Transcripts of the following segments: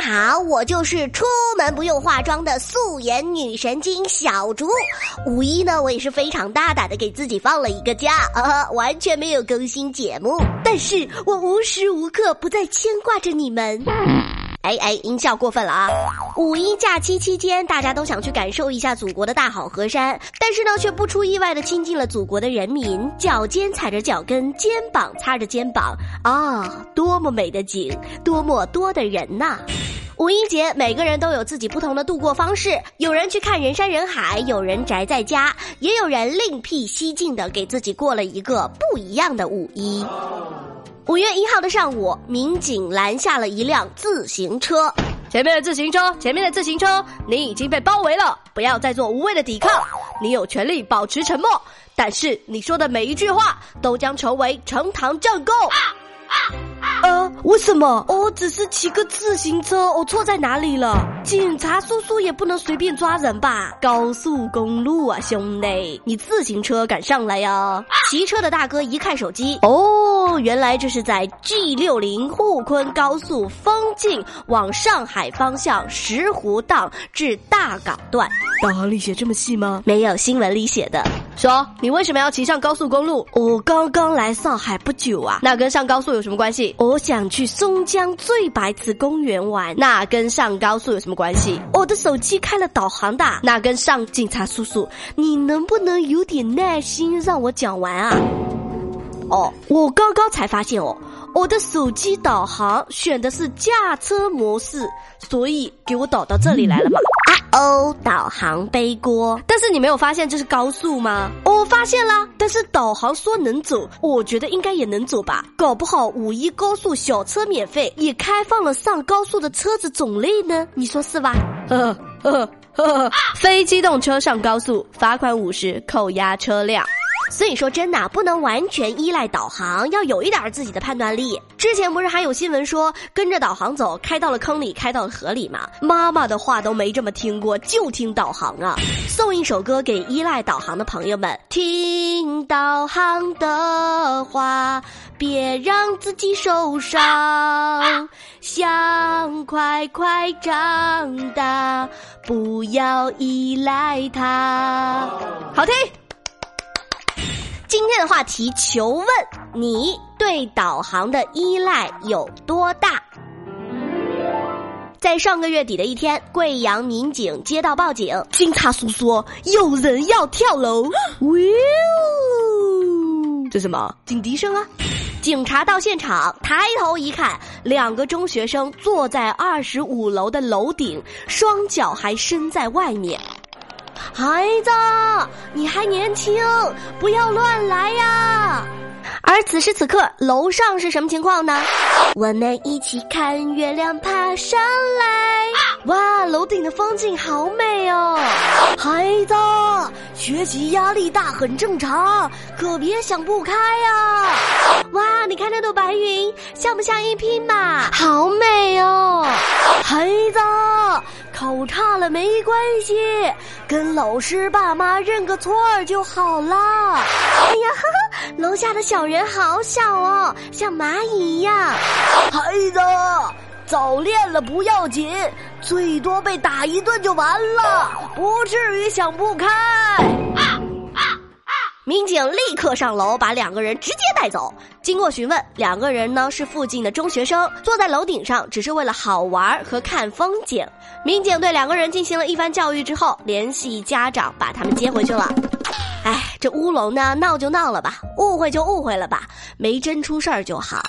好，我就是出门不用化妆的素颜女神经小竹。五一呢，我也是非常大胆的给自己放了一个假，啊，完全没有更新节目，但是我无时无刻不在牵挂着你们。哎哎，音效过分了啊！五一假期期间，大家都想去感受一下祖国的大好河山，但是呢，却不出意外的亲近了祖国的人民，脚尖踩着脚跟，肩膀擦着肩膀，啊，多么美的景，多么多的人呐！五一节，每个人都有自己不同的度过方式，有人去看人山人海，有人宅在家，也有人另辟蹊径的给自己过了一个不一样的五一。五月一号的上午，民警拦下了一辆自行车。前面的自行车，前面的自行车，你已经被包围了，不要再做无谓的抵抗。你有权利保持沉默，但是你说的每一句话都将成为呈堂证供。呃，为什么？我只是骑个自行车，我错在哪里了？警察叔叔也不能随便抓人吧？高速公路啊，兄弟，你自行车敢上来呀？骑车的大哥一看手机，哦，原来这是在 G 六零沪昆高速封进往上海方向石湖荡至大港段。导航里写这么细吗？没有，新闻里写的。说你为什么要骑上高速公路？我刚刚来上海不久啊，那跟上高速有什么关系？我想去松江醉白池公园玩，那跟上高速有什么关系？我的手机开了导航的，那跟上警察叔叔，你能不能有点耐心让我讲完啊？哦，我刚刚才发现哦，我的手机导航选的是驾车模式，所以给我导到这里来了嘛。哦，导航背锅，但是你没有发现这是高速吗？我发现了，但是导航说能走，我觉得应该也能走吧。搞不好五一高速小车免费，也开放了上高速的车子种类呢？你说是吧？呵呵呵，非机动车上高速罚款五十，扣押车辆。所以说，真的不能完全依赖导航，要有一点自己的判断力。之前不是还有新闻说，跟着导航走，开到了坑里，开到了河里吗？妈妈的话都没这么听过，就听导航啊！送一首歌给依赖导航的朋友们：听导航的话，别让自己受伤，想快快长大，不要依赖它。好听。今天的话题，求问你对导航的依赖有多大？在上个月底的一天，贵阳民警接到报警，警察叔叔，有人要跳楼！呜，这什么？警笛声啊！警察到现场，抬头一看，两个中学生坐在二十五楼的楼顶，双脚还伸在外面。孩子，你还年轻，不要乱来呀！而此时此刻，楼上是什么情况呢？我们一起看月亮爬上来。哇，楼顶的风景好美哦！孩子，学习压力大很正常，可别想不开呀！哇，你看那朵白云，像不像一匹马？好美哦！孩子，考差了没关系，跟老师爸妈认个错就好了。哎呀，哈哈楼下的小好小哦，像蚂蚁一样。孩子。早恋了不要紧，最多被打一顿就完了，不至于想不开。啊啊啊民警立刻上楼，把两个人直接带走。经过询问，两个人呢是附近的中学生，坐在楼顶上只是为了好玩和看风景。民警对两个人进行了一番教育之后，联系家长把他们接回去了。这乌龙呢，闹就闹了吧，误会就误会了吧，没真出事儿就好。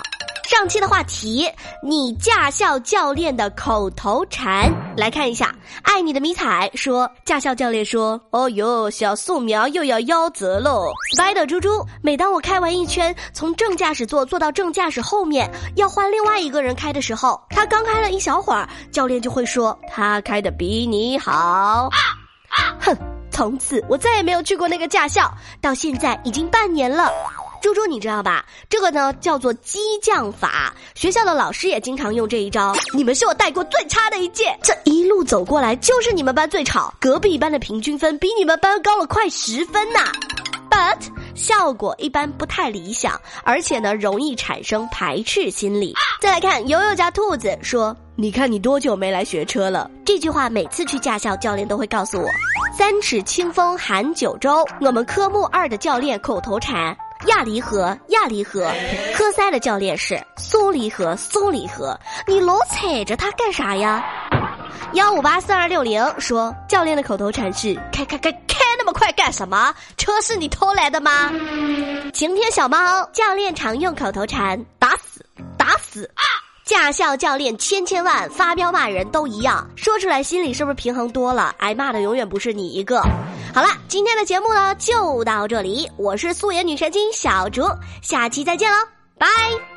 上期的话题，你驾校教练的口头禅，来看一下。爱你的迷彩说，驾校教练说：“哦哟，小素描又要夭折喽。”豌豆猪猪，每当我开完一圈，从正驾驶座坐到正驾驶后面，要换另外一个人开的时候，他刚开了一小会儿，教练就会说他开的比你好。啊啊哼，从此我再也没有去过那个驾校，到现在已经半年了。猪猪，你知道吧？这个呢叫做激将法，学校的老师也经常用这一招。你们是我带过最差的一届，这一路走过来就是你们班最吵，隔壁班的平均分比你们班高了快十分呐。But 效果一般不太理想，而且呢容易产生排斥心理。再来看悠悠家兔子说，你看你多久没来学车了？这句话每次去驾校，教练都会告诉我。三尺清风寒九州，我们科目二的教练口头禅。亚离合，亚离合。科三的教练是松离合，松离合。你老踩着它干啥呀？幺五八四二六零说，教练的口头禅是开开开开那么快干什么？车是你偷来的吗？晴天小猫，教练常用口头禅打死，打死。驾校教练千千万，发飙骂人都一样，说出来心里是不是平衡多了？挨骂的永远不是你一个。好了，今天的节目呢就到这里，我是素颜女神经小竹，下期再见喽，拜。